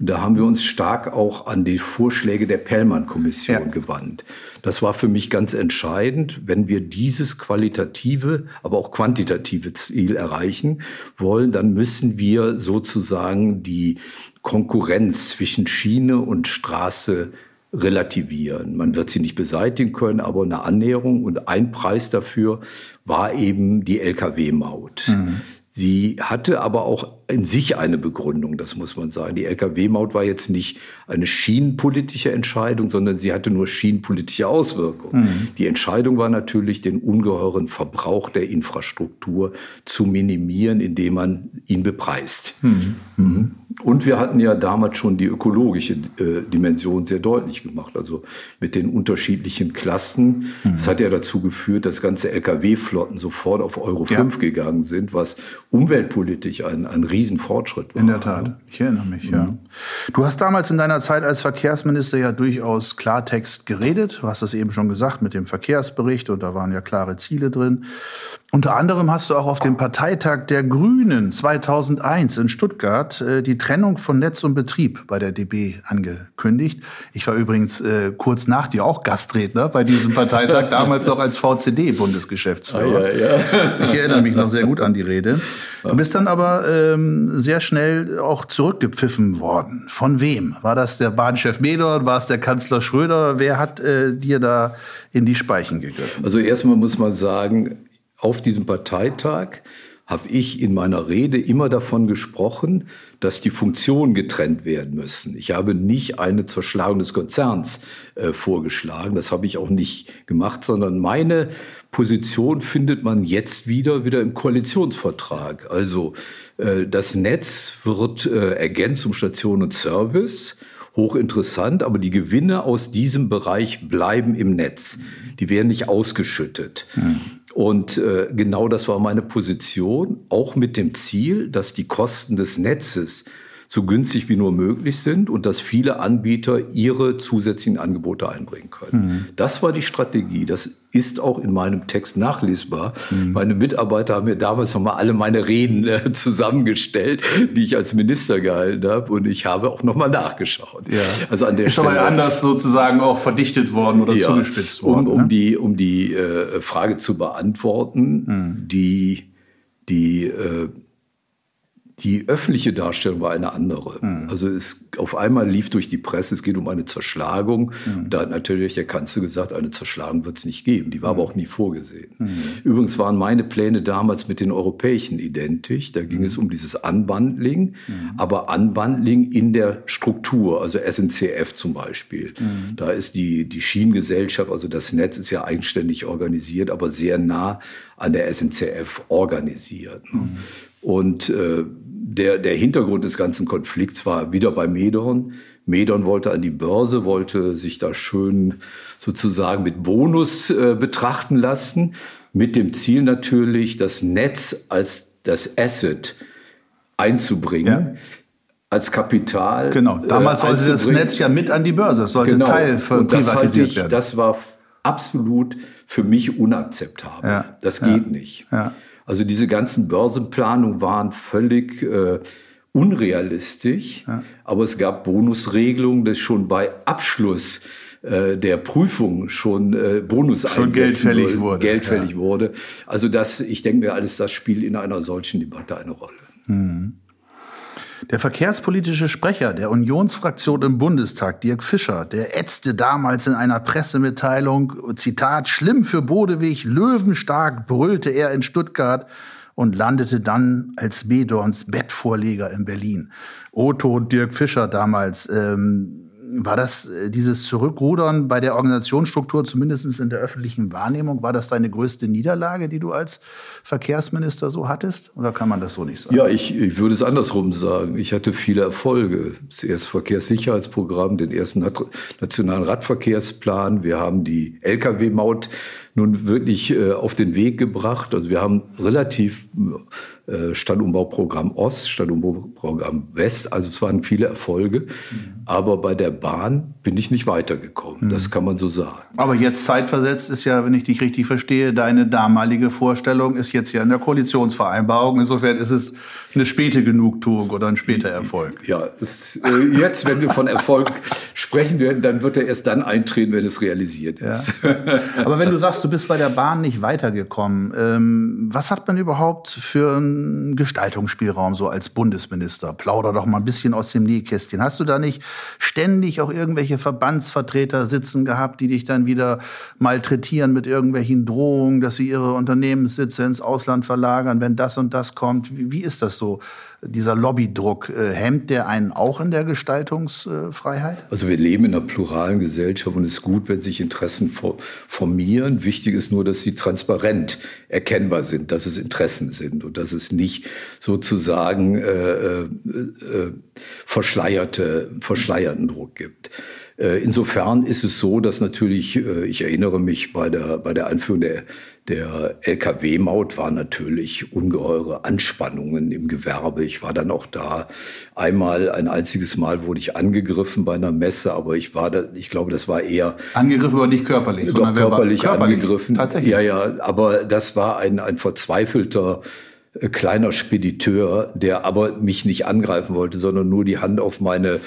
Und da haben wir uns stark auch an die Vorschläge der Pellmann-Kommission ja. gewandt. Das war für mich ganz entscheidend, wenn wir dieses qualitative, aber auch quantitative Ziel erreichen wollen, dann müssen wir sozusagen die Konkurrenz zwischen Schiene und Straße relativieren. Man wird sie nicht beseitigen können, aber eine Annäherung und ein Preis dafür war eben die Lkw-Maut. Mhm. Sie hatte aber auch in sich eine Begründung, das muss man sagen. Die Lkw-Maut war jetzt nicht eine schienenpolitische Entscheidung, sondern sie hatte nur schienenpolitische Auswirkungen. Mhm. Die Entscheidung war natürlich, den ungeheuren Verbrauch der Infrastruktur zu minimieren, indem man ihn bepreist. Mhm. Mhm. Und wir hatten ja damals schon die ökologische äh, Dimension sehr deutlich gemacht, also mit den unterschiedlichen Klassen. Mhm. Das hat ja dazu geführt, dass ganze Lkw-Flotten sofort auf Euro ja. 5 gegangen sind, was umweltpolitisch ein, ein Riesenfortschritt war. In der Tat, ich erinnere mich, mhm. ja. Du hast damals in deiner Zeit als Verkehrsminister ja durchaus Klartext geredet. Du hast es eben schon gesagt mit dem Verkehrsbericht und da waren ja klare Ziele drin. Unter anderem hast du auch auf dem Parteitag der Grünen 2001 in Stuttgart äh, die Trennung von Netz und Betrieb bei der DB angekündigt. Ich war übrigens äh, kurz nach dir auch Gastredner bei diesem Parteitag, damals noch als VCD-Bundesgeschäftsführer. Ah, ja, ja. Ich erinnere mich noch sehr gut an die Rede. Du bist dann aber ähm, sehr schnell auch zurückgepfiffen worden. Von wem? War das der Bahnchef Medor? War es der Kanzler Schröder? Wer hat äh, dir da in die Speichen gegriffen? Also erstmal muss man sagen, auf diesem Parteitag habe ich in meiner Rede immer davon gesprochen, dass die Funktionen getrennt werden müssen. Ich habe nicht eine Zerschlagung des Konzerns äh, vorgeschlagen, das habe ich auch nicht gemacht, sondern meine Position findet man jetzt wieder wieder im Koalitionsvertrag. Also äh, das Netz wird äh, ergänzt um Station und Service hochinteressant, aber die Gewinne aus diesem Bereich bleiben im Netz. Die werden nicht ausgeschüttet. Mhm. Und äh, genau das war meine Position, auch mit dem Ziel, dass die Kosten des Netzes so günstig wie nur möglich sind und dass viele Anbieter ihre zusätzlichen Angebote einbringen können. Mhm. Das war die Strategie. Das ist auch in meinem Text nachlesbar. Mhm. Meine Mitarbeiter haben mir damals nochmal alle meine Reden äh, zusammengestellt, die ich als Minister gehalten habe. Und ich habe auch nochmal nachgeschaut. Ja. Also an der ist Stelle, aber anders sozusagen auch verdichtet worden oder ja, zugespitzt worden. Um, um ne? die, um die äh, Frage zu beantworten, mhm. die, die äh, die öffentliche Darstellung war eine andere. Mhm. Also es auf einmal lief durch die Presse, es geht um eine Zerschlagung. Mhm. Da hat natürlich der Kanzler gesagt, eine Zerschlagung wird es nicht geben. Die war mhm. aber auch nie vorgesehen. Mhm. Übrigens waren meine Pläne damals mit den europäischen identisch. Da ging es mhm. um dieses Unbundling, mhm. aber Unbundling in der Struktur, also SNCF zum Beispiel. Da ist die, die Schienengesellschaft, also das Netz ist ja eigenständig organisiert, aber sehr nah an der SNCF organisiert. Ne? Und äh, der, der Hintergrund des ganzen Konflikts war wieder bei Medon. Medon wollte an die Börse, wollte sich da schön sozusagen mit Bonus äh, betrachten lassen, mit dem Ziel natürlich, das Netz als das Asset einzubringen. Ja. Als Kapital. Genau, äh, damals äh, sollte das Netz ja mit an die Börse, es sollte genau. Teil das privatisiert ich, werden. Das war absolut für mich unakzeptabel. Ja. Das geht ja. nicht. Ja. Also diese ganzen Börsenplanungen waren völlig äh, unrealistisch, ja. aber es gab Bonusregelungen, dass schon bei Abschluss äh, der Prüfung schon äh, Bonus schon geldfällig wurde. Geldfällig ja. wurde. Also das, ich denke mir, alles das spielt in einer solchen Debatte eine Rolle. Mhm. Der verkehrspolitische Sprecher der Unionsfraktion im Bundestag, Dirk Fischer, der ätzte damals in einer Pressemitteilung, Zitat, schlimm für Bodewig, löwenstark brüllte er in Stuttgart und landete dann als Bedorns Bettvorleger in Berlin. Otto Dirk Fischer damals, ähm, war das äh, dieses Zurückrudern bei der Organisationsstruktur, zumindest in der öffentlichen Wahrnehmung, war das deine größte Niederlage, die du als Verkehrsminister so hattest? Oder kann man das so nicht sagen? Ja, ich, ich würde es andersrum sagen. Ich hatte viele Erfolge. Das erste Verkehrssicherheitsprogramm, den ersten nationalen Radverkehrsplan. Wir haben die Lkw-Maut nun wirklich äh, auf den Weg gebracht. Also wir haben relativ äh, Stadtumbauprogramm Ost, Stadtumbauprogramm West. Also es waren viele Erfolge. Mhm. Aber bei der Bahn bin ich nicht weitergekommen. Mhm. Das kann man so sagen. Aber jetzt zeitversetzt ist ja, wenn ich dich richtig verstehe, deine damalige Vorstellung ist jetzt ja in der Koalitionsvereinbarung. Insofern ist es eine späte Genugtuung oder ein später Erfolg. Ja, das, äh, jetzt, wenn wir von Erfolg sprechen werden, dann wird er erst dann eintreten, wenn es realisiert ist. Ja. Aber wenn du sagst, du bist bei der Bahn nicht weitergekommen, ähm, was hat man überhaupt für einen Gestaltungsspielraum so als Bundesminister? Plauder doch mal ein bisschen aus dem Nähkästchen. Hast du da nicht ständig auch irgendwelche Verbandsvertreter sitzen gehabt, die dich dann wieder malträtieren mit irgendwelchen Drohungen, dass sie ihre Unternehmenssitze ins Ausland verlagern, wenn das und das kommt? Wie, wie ist das so? So dieser Lobbydruck, äh, hemmt der einen auch in der Gestaltungsfreiheit? Also wir leben in einer pluralen Gesellschaft und es ist gut, wenn sich Interessen formieren. Wichtig ist nur, dass sie transparent erkennbar sind, dass es Interessen sind und dass es nicht sozusagen äh, äh, äh verschleierte, verschleierten Druck gibt. Äh, insofern ist es so, dass natürlich, äh, ich erinnere mich bei der, bei der Einführung der der Lkw-Maut war natürlich ungeheure Anspannungen im Gewerbe. Ich war dann auch da. Einmal, ein einziges Mal wurde ich angegriffen bei einer Messe, aber ich war da, ich glaube, das war eher. Angegriffen, aber nicht körperlich, sondern körperlich, körperlich angegriffen. Tatsächlich. Ja, ja, aber das war ein, ein verzweifelter, äh, kleiner Spediteur, der aber mich nicht angreifen wollte, sondern nur die Hand auf meine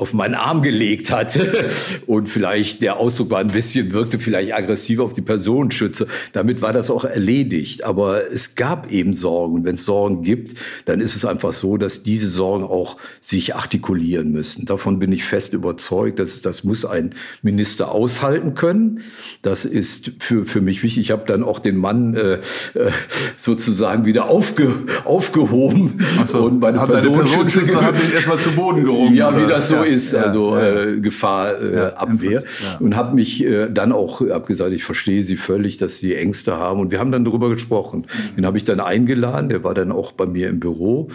auf meinen Arm gelegt hatte und vielleicht der Ausdruck war ein bisschen, wirkte vielleicht aggressiv auf die Personenschützer. Damit war das auch erledigt. Aber es gab eben Sorgen. Und wenn es Sorgen gibt, dann ist es einfach so, dass diese Sorgen auch sich artikulieren müssen. Davon bin ich fest überzeugt. dass das muss ein Minister aushalten können. Das ist für, für mich wichtig. Ich habe dann auch den Mann äh, äh sozusagen wieder aufge, aufgehoben. So, und meine Personenschützer hat mich erstmal zu Boden gerungen. Ja, wie das so ja, ist, ja, also ja. Äh, Gefahrabwehr. Äh, und habe mich äh, dann auch hab gesagt, ich verstehe Sie völlig, dass Sie Ängste haben. Und wir haben dann darüber gesprochen. Den habe ich dann eingeladen, der war dann auch bei mir im Büro.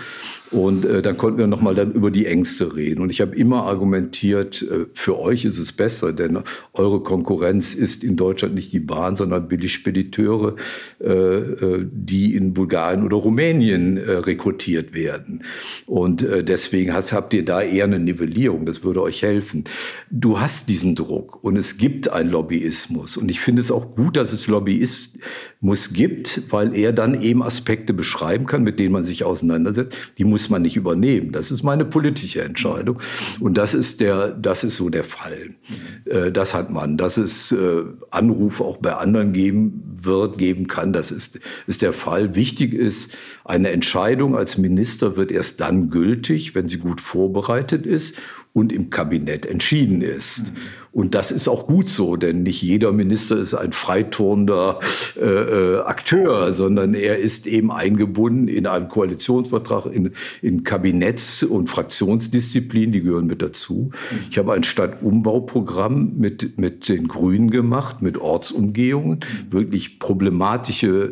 Und äh, dann konnten wir nochmal dann über die Ängste reden. Und ich habe immer argumentiert, äh, für euch ist es besser, denn eure Konkurrenz ist in Deutschland nicht die Bahn, sondern Billigspediteure, äh, äh, die in Bulgarien oder Rumänien äh, rekrutiert werden. Und äh, deswegen hast, habt ihr da eher eine Nivellierung. Das würde euch helfen. Du hast diesen Druck und es gibt einen Lobbyismus. Und ich finde es auch gut, dass es Lobbyismus gibt, weil er dann eben Aspekte beschreiben kann, mit denen man sich auseinandersetzt. Die muss man nicht übernehmen. Das ist meine politische Entscheidung. Und das ist der, das ist so der Fall. Äh, das hat man. Dass es äh, Anrufe auch bei anderen geben wird, geben kann, das ist, ist der Fall. Wichtig ist, eine Entscheidung als Minister wird erst dann gültig, wenn sie gut vorbereitet ist und im Kabinett entschieden ist. Und das ist auch gut so, denn nicht jeder Minister ist ein freiturnender äh, äh, Akteur, sondern er ist eben eingebunden in einen Koalitionsvertrag, in, in Kabinetts- und Fraktionsdisziplin, die gehören mit dazu. Ich habe ein Stadtumbauprogramm mit, mit den Grünen gemacht, mit Ortsumgehungen, wirklich problematische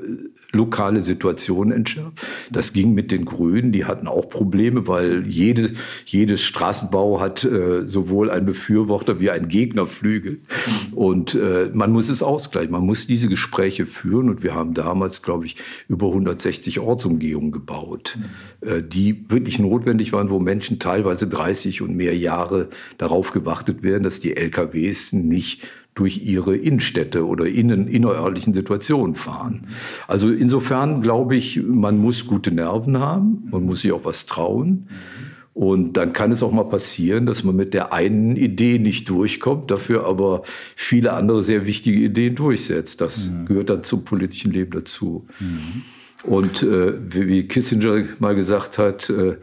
lokale Situationen entschärft. Das ging mit den Grünen, die hatten auch Probleme, weil jede, jedes Straßenbau hat äh, sowohl einen Befürworter wie einen Gegnerflügel. Und äh, man muss es ausgleichen, man muss diese Gespräche führen. Und wir haben damals, glaube ich, über 160 Ortsumgehungen gebaut, äh, die wirklich notwendig waren, wo Menschen teilweise 30 und mehr Jahre darauf gewartet werden, dass die LKWs nicht durch ihre Innenstädte oder innen, innerörtlichen Situationen fahren. Also insofern glaube ich, man muss gute Nerven haben, man muss sich auch was trauen. Und dann kann es auch mal passieren, dass man mit der einen Idee nicht durchkommt, dafür aber viele andere sehr wichtige Ideen durchsetzt. Das mhm. gehört dann zum politischen Leben dazu. Mhm. Und äh, wie Kissinger mal gesagt hat, äh,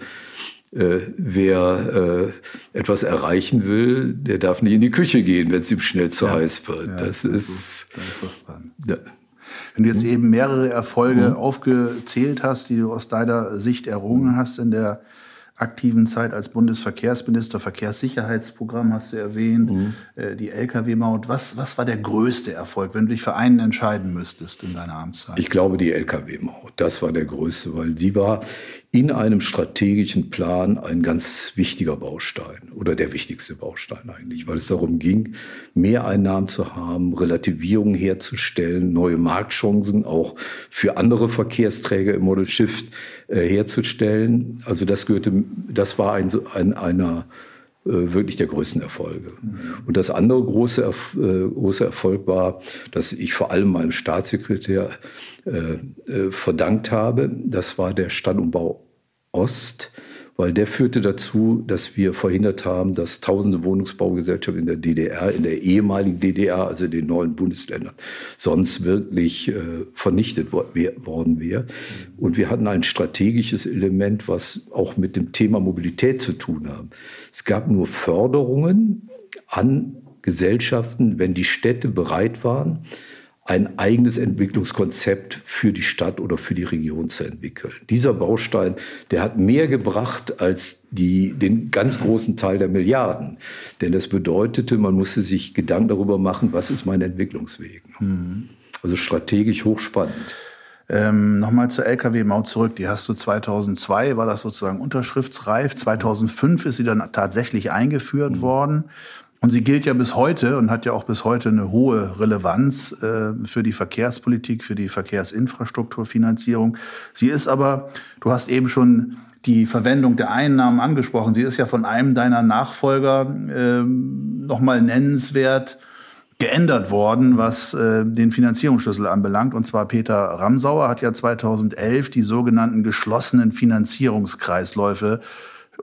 äh, wer äh, etwas erreichen will, der darf nicht in die Küche gehen, wenn es ihm schnell zu ja, heiß wird. Ja, das, das, ist, da ist was dran. Ja. Wenn du jetzt eben mehrere Erfolge mhm. aufgezählt hast, die du aus deiner Sicht errungen hast in der aktiven Zeit als Bundesverkehrsminister, Verkehrssicherheitsprogramm hast du erwähnt, mhm. äh, die Lkw-Maut. Was, was war der größte Erfolg, wenn du dich für einen entscheiden müsstest in deiner Amtszeit? Ich glaube, die Lkw-Maut, das war der größte, weil sie war in einem strategischen Plan ein ganz wichtiger Baustein oder der wichtigste Baustein eigentlich, weil es darum ging, mehr Einnahmen zu haben, Relativierung herzustellen, neue Marktchancen auch für andere Verkehrsträger im Model Shift äh, herzustellen. Also das gehörte, das war ein, ein einer wirklich der größten Erfolge. Und das andere große, äh, große Erfolg war, dass ich vor allem meinem Staatssekretär äh, äh, verdankt habe. Das war der Stadtumbau Ost, weil der führte dazu, dass wir verhindert haben, dass tausende Wohnungsbaugesellschaften in der DDR, in der ehemaligen DDR, also in den neuen Bundesländern, sonst wirklich äh, vernichtet wo worden wäre. Und wir hatten ein strategisches Element, was auch mit dem Thema Mobilität zu tun hat. Es gab nur Förderungen an Gesellschaften, wenn die Städte bereit waren, ein eigenes Entwicklungskonzept für die Stadt oder für die Region zu entwickeln. Dieser Baustein, der hat mehr gebracht als die, den ganz großen Teil der Milliarden. Denn das bedeutete, man musste sich Gedanken darüber machen, was ist mein Entwicklungsweg. Mhm. Also strategisch hochspannend. Ähm, Nochmal zur Lkw-Maut zurück. Die hast du 2002, war das sozusagen unterschriftsreif. 2005 ist sie dann tatsächlich eingeführt mhm. worden. Und sie gilt ja bis heute und hat ja auch bis heute eine hohe Relevanz äh, für die Verkehrspolitik, für die Verkehrsinfrastrukturfinanzierung. Sie ist aber, du hast eben schon die Verwendung der Einnahmen angesprochen. Sie ist ja von einem deiner Nachfolger äh, nochmal nennenswert geändert worden, was äh, den Finanzierungsschlüssel anbelangt. Und zwar Peter Ramsauer hat ja 2011 die sogenannten geschlossenen Finanzierungskreisläufe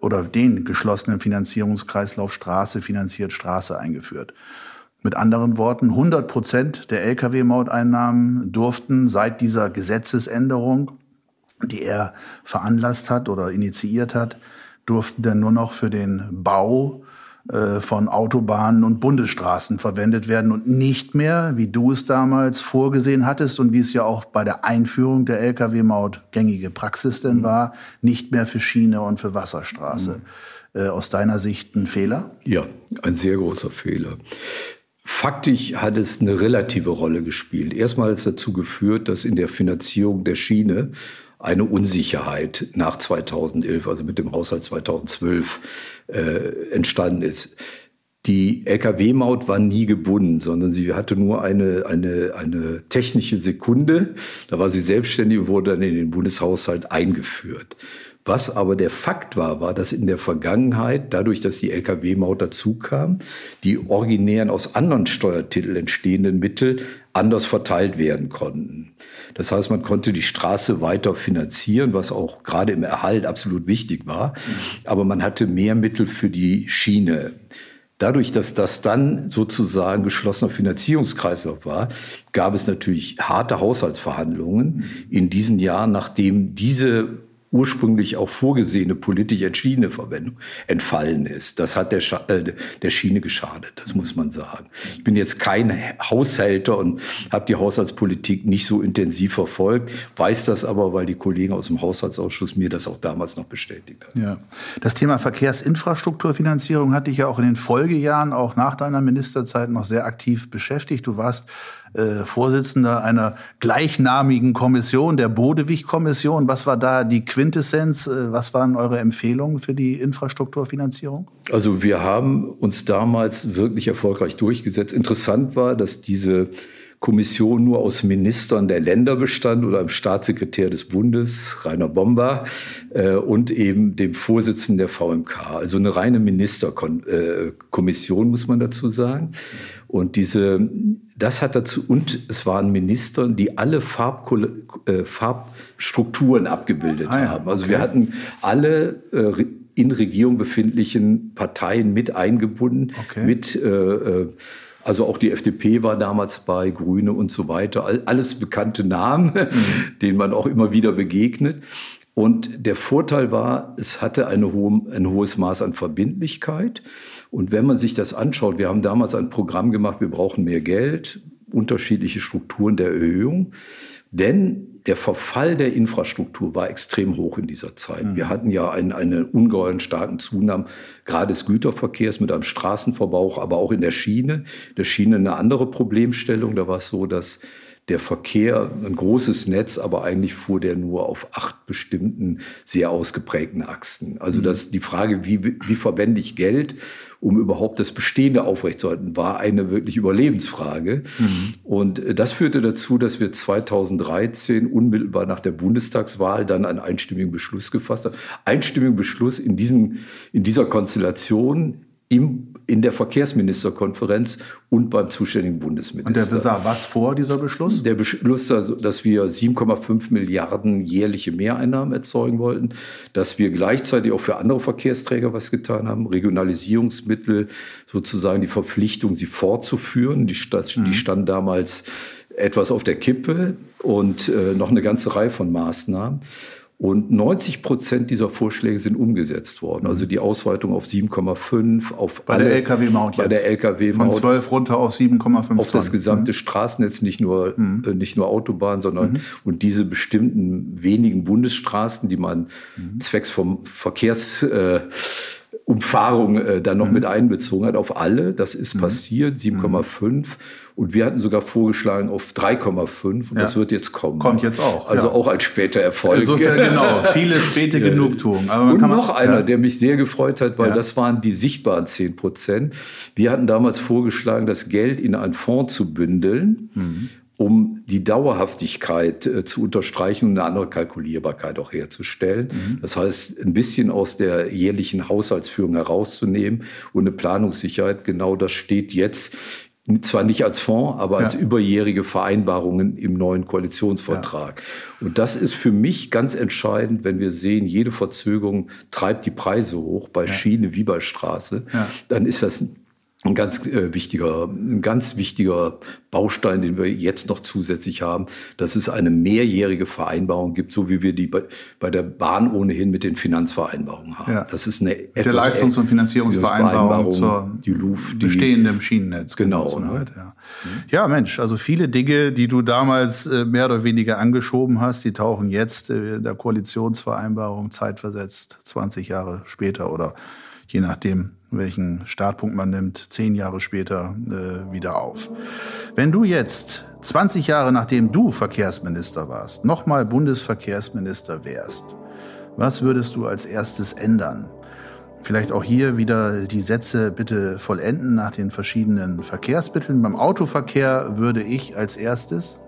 oder den geschlossenen Finanzierungskreislauf Straße finanziert Straße eingeführt. Mit anderen Worten, 100 Prozent der Lkw-Mauteinnahmen durften seit dieser Gesetzesänderung, die er veranlasst hat oder initiiert hat, durften dann nur noch für den Bau von Autobahnen und Bundesstraßen verwendet werden und nicht mehr, wie du es damals vorgesehen hattest und wie es ja auch bei der Einführung der Lkw-Maut gängige Praxis denn mhm. war, nicht mehr für Schiene und für Wasserstraße. Mhm. Äh, aus deiner Sicht ein Fehler? Ja, ein sehr großer Fehler. Faktisch hat es eine relative Rolle gespielt. Erstmal hat es dazu geführt, dass in der Finanzierung der Schiene eine Unsicherheit nach 2011, also mit dem Haushalt 2012, äh, entstanden ist. Die Lkw-Maut war nie gebunden, sondern sie hatte nur eine, eine, eine technische Sekunde. Da war sie selbstständig und wurde dann in den Bundeshaushalt eingeführt. Was aber der Fakt war, war, dass in der Vergangenheit, dadurch, dass die Lkw-Maut dazu kam, die originären aus anderen Steuertiteln entstehenden Mittel anders verteilt werden konnten. Das heißt, man konnte die Straße weiter finanzieren, was auch gerade im Erhalt absolut wichtig war. Aber man hatte mehr Mittel für die Schiene. Dadurch, dass das dann sozusagen geschlossener Finanzierungskreislauf war, gab es natürlich harte Haushaltsverhandlungen in diesen Jahren, nachdem diese ursprünglich auch vorgesehene politisch entschiedene Verwendung entfallen ist. Das hat der, Scha äh, der Schiene geschadet, das muss man sagen. Ich bin jetzt kein Haushälter und habe die Haushaltspolitik nicht so intensiv verfolgt, weiß das aber, weil die Kollegen aus dem Haushaltsausschuss mir das auch damals noch bestätigt haben. Ja. Das Thema Verkehrsinfrastrukturfinanzierung hat dich ja auch in den Folgejahren, auch nach deiner Ministerzeit, noch sehr aktiv beschäftigt. Du warst äh, Vorsitzender einer gleichnamigen Kommission, der Bodewig-Kommission. Was war da die Quintessenz? Äh, was waren eure Empfehlungen für die Infrastrukturfinanzierung? Also wir haben uns damals wirklich erfolgreich durchgesetzt. Interessant war, dass diese Kommission nur aus Ministern der Länder bestand oder einem Staatssekretär des Bundes, Rainer Bomber, äh, und eben dem Vorsitzenden der VMK. Also eine reine Ministerkommission, äh, muss man dazu sagen. Und diese, das hat dazu, und es waren Minister, die alle Farb, äh, Farbstrukturen abgebildet ah, ja, haben. Also okay. wir hatten alle äh, in Regierung befindlichen Parteien mit eingebunden, okay. mit äh, äh also auch die FDP war damals bei, Grüne und so weiter. Alles bekannte Namen, mhm. denen man auch immer wieder begegnet. Und der Vorteil war, es hatte hohe, ein hohes Maß an Verbindlichkeit. Und wenn man sich das anschaut, wir haben damals ein Programm gemacht, wir brauchen mehr Geld, unterschiedliche Strukturen der Erhöhung. Denn der Verfall der Infrastruktur war extrem hoch in dieser Zeit. Mhm. Wir hatten ja einen, einen ungeheuren starken Zunahme, gerade des Güterverkehrs mit einem Straßenverbrauch, aber auch in der Schiene. Der Schiene eine andere Problemstellung. Da war es so, dass der Verkehr, ein großes Netz, aber eigentlich fuhr der nur auf acht bestimmten sehr ausgeprägten Achsen. Also mhm. das, die Frage, wie, wie verwende ich Geld, um überhaupt das Bestehende aufrechtzuerhalten, war eine wirklich Überlebensfrage. Mhm. Und äh, das führte dazu, dass wir 2013 unmittelbar nach der Bundestagswahl dann einen einstimmigen Beschluss gefasst haben. Einstimmigen Beschluss in, diesem, in dieser Konstellation im, in der Verkehrsministerkonferenz und beim zuständigen Bundesminister. Und der besah was vor, dieser Beschluss? Der Beschluss, also, dass wir 7,5 Milliarden jährliche Mehreinnahmen erzeugen wollten, dass wir gleichzeitig auch für andere Verkehrsträger was getan haben, Regionalisierungsmittel, sozusagen die Verpflichtung, sie fortzuführen. Die, die mhm. standen damals etwas auf der Kippe und äh, noch eine ganze Reihe von Maßnahmen. Und 90 Prozent dieser Vorschläge sind umgesetzt worden. Also die Ausweitung auf 7,5, auf bei alle, der LKW-Maut Bei der LKW-Maut. Von 12 runter auf 7,5 Auf das gesamte mhm. Straßennetz, nicht nur, mhm. äh, nicht nur Autobahn, sondern mhm. und diese bestimmten wenigen Bundesstraßen, die man mhm. zwecks vom Verkehrs, äh, Umfahrung äh, dann noch mhm. mit einbezogen hat, auf alle. Das ist mhm. passiert, 7,5. Und wir hatten sogar vorgeschlagen auf 3,5 und ja. das wird jetzt kommen. Kommt jetzt auch. Also ja. auch als später Erfolg. Insofern genau, viele späte Genugtuung. und noch einer, ja. der mich sehr gefreut hat, weil das waren die sichtbaren 10 Prozent. Wir hatten damals vorgeschlagen, das Geld in einen Fonds zu bündeln. Um die Dauerhaftigkeit äh, zu unterstreichen und eine andere Kalkulierbarkeit auch herzustellen. Mhm. Das heißt, ein bisschen aus der jährlichen Haushaltsführung herauszunehmen und eine Planungssicherheit. Genau das steht jetzt zwar nicht als Fonds, aber als ja. überjährige Vereinbarungen im neuen Koalitionsvertrag. Ja. Und das ist für mich ganz entscheidend, wenn wir sehen, jede Verzögerung treibt die Preise hoch, bei ja. Schiene wie bei Straße, dann ist das ein ganz äh, wichtiger, ein ganz wichtiger Baustein, den wir jetzt noch zusätzlich haben, dass es eine mehrjährige Vereinbarung gibt, so wie wir die bei, bei der Bahn ohnehin mit den Finanzvereinbarungen haben. Ja. Das ist eine der Leistungs- und Finanzierungsvereinbarung zur die LUF, bestehenden Schienennetz. Genau. So ne? ja. ja. Mensch, also viele Dinge, die du damals äh, mehr oder weniger angeschoben hast, die tauchen jetzt äh, der Koalitionsvereinbarung zeitversetzt 20 Jahre später oder je nachdem, welchen Startpunkt man nimmt, zehn Jahre später äh, wieder auf. Wenn du jetzt 20 Jahre nachdem du Verkehrsminister warst, nochmal Bundesverkehrsminister wärst, was würdest du als erstes ändern? Vielleicht auch hier wieder die Sätze bitte vollenden nach den verschiedenen Verkehrsmitteln. Beim Autoverkehr würde ich als erstes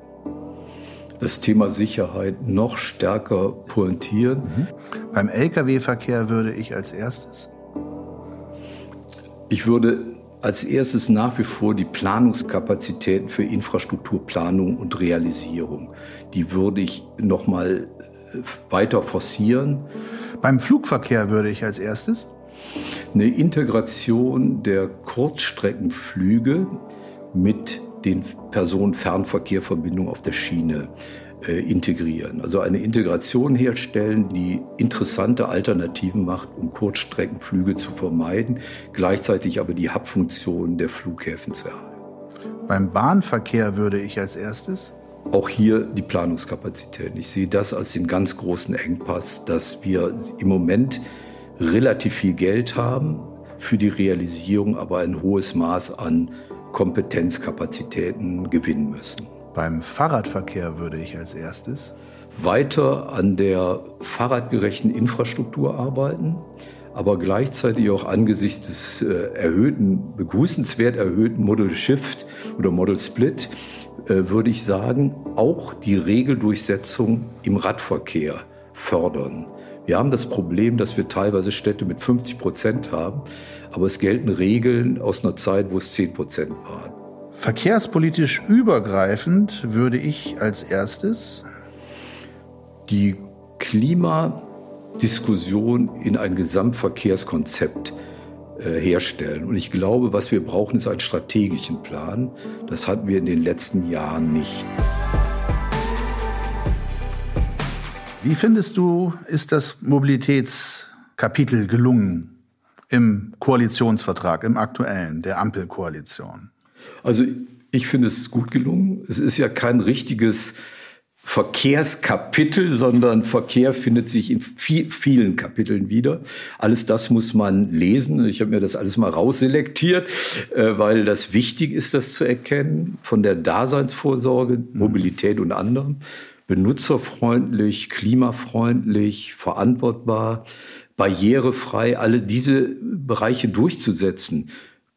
das Thema Sicherheit noch stärker pointieren. Mhm. Beim Lkw-Verkehr würde ich als erstes ich würde als erstes nach wie vor die Planungskapazitäten für Infrastrukturplanung und Realisierung, die würde ich noch mal äh, weiter forcieren. Beim Flugverkehr würde ich als erstes eine Integration der Kurzstreckenflüge mit den Personenfernverkehrverbindungen auf der Schiene integrieren. Also eine Integration herstellen, die interessante Alternativen macht, um Kurzstreckenflüge zu vermeiden, gleichzeitig aber die Hubfunktion der Flughäfen zu erhalten. Beim Bahnverkehr würde ich als erstes auch hier die Planungskapazität. Ich sehe das als den ganz großen Engpass, dass wir im Moment relativ viel Geld haben für die Realisierung, aber ein hohes Maß an Kompetenzkapazitäten gewinnen müssen. Beim Fahrradverkehr würde ich als erstes weiter an der fahrradgerechten Infrastruktur arbeiten, aber gleichzeitig auch angesichts des äh, erhöhten, begrüßenswert erhöhten Model Shift oder Model Split, äh, würde ich sagen, auch die Regeldurchsetzung im Radverkehr fördern. Wir haben das Problem, dass wir teilweise Städte mit 50 Prozent haben, aber es gelten Regeln aus einer Zeit, wo es 10 Prozent waren. Verkehrspolitisch übergreifend würde ich als erstes die Klimadiskussion in ein Gesamtverkehrskonzept äh, herstellen. Und ich glaube, was wir brauchen, ist einen strategischen Plan. Das hatten wir in den letzten Jahren nicht. Wie findest du, ist das Mobilitätskapitel gelungen im Koalitionsvertrag, im aktuellen, der Ampelkoalition? Also ich finde es ist gut gelungen. Es ist ja kein richtiges Verkehrskapitel, sondern Verkehr findet sich in viel, vielen Kapiteln wieder. Alles das muss man lesen. Ich habe mir das alles mal rausselektiert, äh, weil das wichtig ist, das zu erkennen. Von der Daseinsvorsorge, Mobilität und anderem. Benutzerfreundlich, klimafreundlich, verantwortbar, barrierefrei, alle diese Bereiche durchzusetzen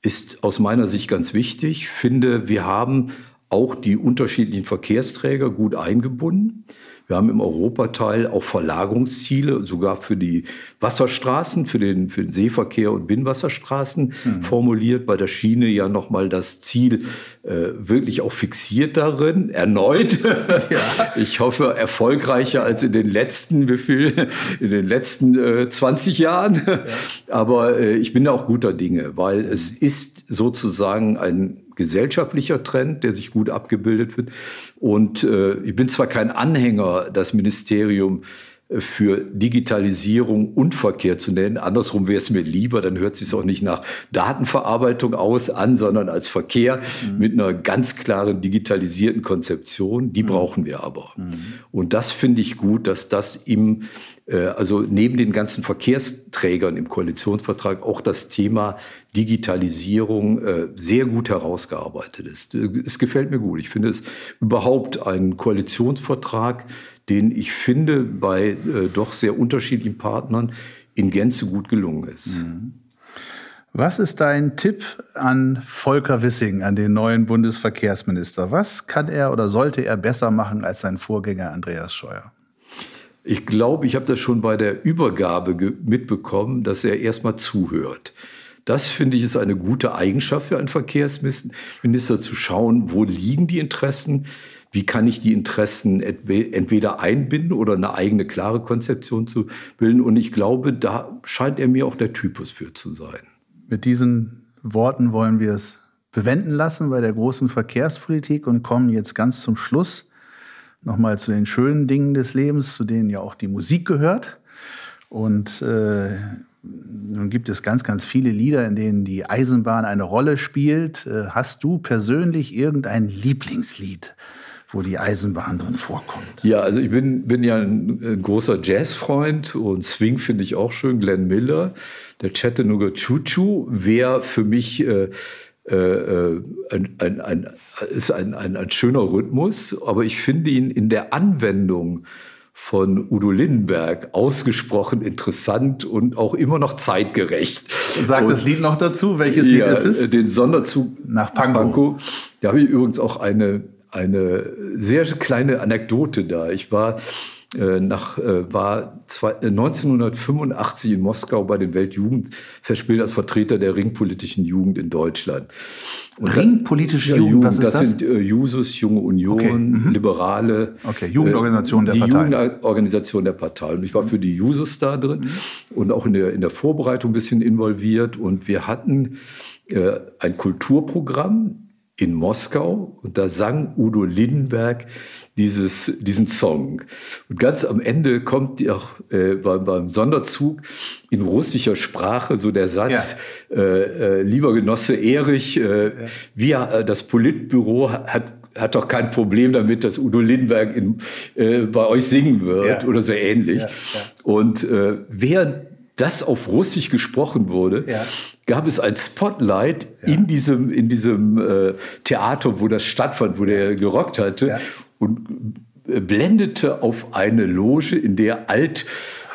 ist aus meiner Sicht ganz wichtig. Ich finde, wir haben auch die unterschiedlichen Verkehrsträger gut eingebunden. Wir haben im Europateil auch Verlagerungsziele, sogar für die Wasserstraßen, für den, für den Seeverkehr und Binnenwasserstraßen mhm. formuliert. Bei der Schiene ja nochmal das Ziel äh, wirklich auch fixiert darin, erneut. Ja. Ich hoffe, erfolgreicher als in den letzten, wie viel, in den letzten äh, 20 Jahren. Ja. Aber äh, ich bin da auch guter Dinge, weil es ist sozusagen ein gesellschaftlicher Trend, der sich gut abgebildet wird. Und äh, ich bin zwar kein Anhänger, das Ministerium äh, für Digitalisierung und Verkehr zu nennen. Andersrum wäre es mir lieber, dann hört es sich auch nicht nach Datenverarbeitung aus an, sondern als Verkehr mhm. mit einer ganz klaren digitalisierten Konzeption. Die mhm. brauchen wir aber. Mhm. Und das finde ich gut, dass das im äh, also neben den ganzen Verkehrsträgern im Koalitionsvertrag auch das Thema Digitalisierung äh, sehr gut herausgearbeitet ist. Es gefällt mir gut. Ich finde es überhaupt ein Koalitionsvertrag, den ich finde bei äh, doch sehr unterschiedlichen Partnern in Gänze gut gelungen ist. Mhm. Was ist dein Tipp an Volker Wissing, an den neuen Bundesverkehrsminister? Was kann er oder sollte er besser machen als sein Vorgänger Andreas Scheuer? Ich glaube, ich habe das schon bei der Übergabe mitbekommen, dass er erstmal zuhört. Das finde ich ist eine gute Eigenschaft für einen Verkehrsminister zu schauen, wo liegen die Interessen, wie kann ich die Interessen entweder einbinden oder eine eigene klare Konzeption zu bilden. Und ich glaube, da scheint er mir auch der Typus für zu sein. Mit diesen Worten wollen wir es bewenden lassen bei der großen Verkehrspolitik und kommen jetzt ganz zum Schluss nochmal zu den schönen Dingen des Lebens, zu denen ja auch die Musik gehört. Und äh, nun gibt es ganz, ganz viele Lieder, in denen die Eisenbahn eine Rolle spielt. Äh, hast du persönlich irgendein Lieblingslied, wo die Eisenbahn drin vorkommt? Ja, also ich bin, bin ja ein, ein großer Jazzfreund und Swing finde ich auch schön. Glenn Miller, der Chattanooga Choo Choo wäre für mich äh, äh, äh, ein, ein, ein, ist ein, ein, ein schöner Rhythmus, aber ich finde ihn in der Anwendung von Udo Lindenberg ausgesprochen interessant und auch immer noch zeitgerecht. Sagt das Lied noch dazu, welches ja, Lied es ist? Den Sonderzug nach Pankow. Da habe ich übrigens auch eine, eine sehr kleine Anekdote da. Ich war nach, äh, war 1985 äh, in Moskau bei den Weltjugendverspielen als Vertreter der ringpolitischen Jugend in Deutschland. Und ringpolitische Jugend, Jugend, das? Das sind äh, Jusos, Junge Union, okay. mhm. Liberale. Okay, Jugendorganisation der die Partei. Jugendorganisation der Partei. Und ich war für die Jusos da drin mhm. und auch in der, in der Vorbereitung ein bisschen involviert. Und wir hatten äh, ein Kulturprogramm in Moskau und da sang Udo Lindenberg dieses, diesen Song. Und ganz am Ende kommt ja auch äh, beim, beim Sonderzug in russischer Sprache so der Satz, ja. äh, äh, lieber Genosse Erich, äh, ja. wir, äh, das Politbüro hat hat doch kein Problem damit, dass Udo Lindenberg in, äh, bei euch singen wird ja. oder so ähnlich. Und äh, während das auf Russisch gesprochen wurde, ja. gab es ein Spotlight ja. in diesem, in diesem äh, Theater, wo das stattfand, wo der gerockt hatte. Und blendete auf eine Loge, in der alt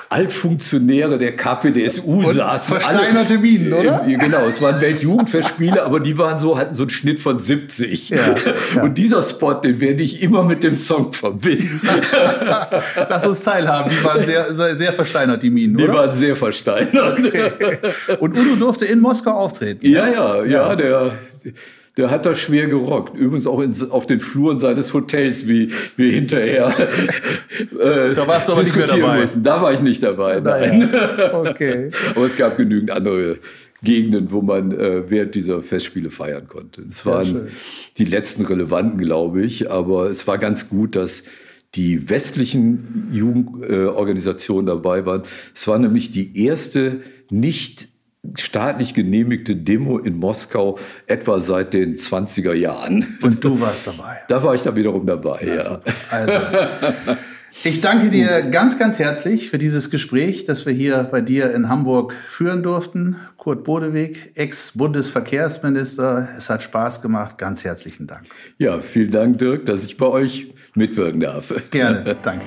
Altfunktionäre der KPDSU und saßen. Versteinerte alle, Minen, oder? Äh, genau, es waren Weltjugendfestspiele, aber die waren so, hatten so einen Schnitt von 70. Ja, ja. Und dieser Spot, den werde ich immer mit dem Song verbinden. Lass uns teilhaben. Die waren sehr, sehr, sehr versteinert, die Minen, Die oder? waren sehr versteinert. Okay. Und Udo durfte in Moskau auftreten. Ja, ja, ja, ja der der hat das schwer gerockt. Übrigens auch in, auf den Fluren seines Hotels, wie wir hinterher äh, da warst du aber diskutieren nicht mehr dabei. mussten. Da war ich nicht dabei. Nein. Okay. aber es gab genügend andere Gegenden, wo man äh, während dieser Festspiele feiern konnte. Es waren die letzten relevanten, glaube ich, aber es war ganz gut, dass die westlichen Jugendorganisationen äh, dabei waren. Es war nämlich die erste nicht staatlich genehmigte Demo in Moskau etwa seit den 20er Jahren. Und du warst dabei. Da war ich da wiederum dabei, ja. ja. Also, ich danke dir ganz, ganz herzlich für dieses Gespräch, das wir hier bei dir in Hamburg führen durften. Kurt Bodeweg, Ex-Bundesverkehrsminister. Es hat Spaß gemacht. Ganz herzlichen Dank. Ja, vielen Dank, Dirk, dass ich bei euch mitwirken darf. Gerne, danke.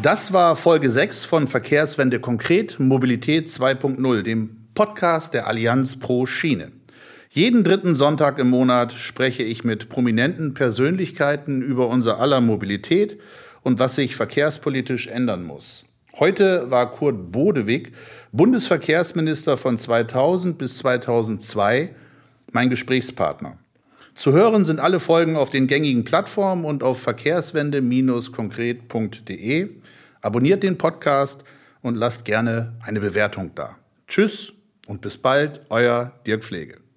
Das war Folge 6 von Verkehrswende konkret, Mobilität 2.0, dem Podcast der Allianz pro Schiene. Jeden dritten Sonntag im Monat spreche ich mit prominenten Persönlichkeiten über unser aller Mobilität und was sich verkehrspolitisch ändern muss. Heute war Kurt Bodewig, Bundesverkehrsminister von 2000 bis 2002, mein Gesprächspartner. Zu hören sind alle Folgen auf den gängigen Plattformen und auf verkehrswende-konkret.de. Abonniert den Podcast und lasst gerne eine Bewertung da. Tschüss und bis bald, euer Dirk Pflege.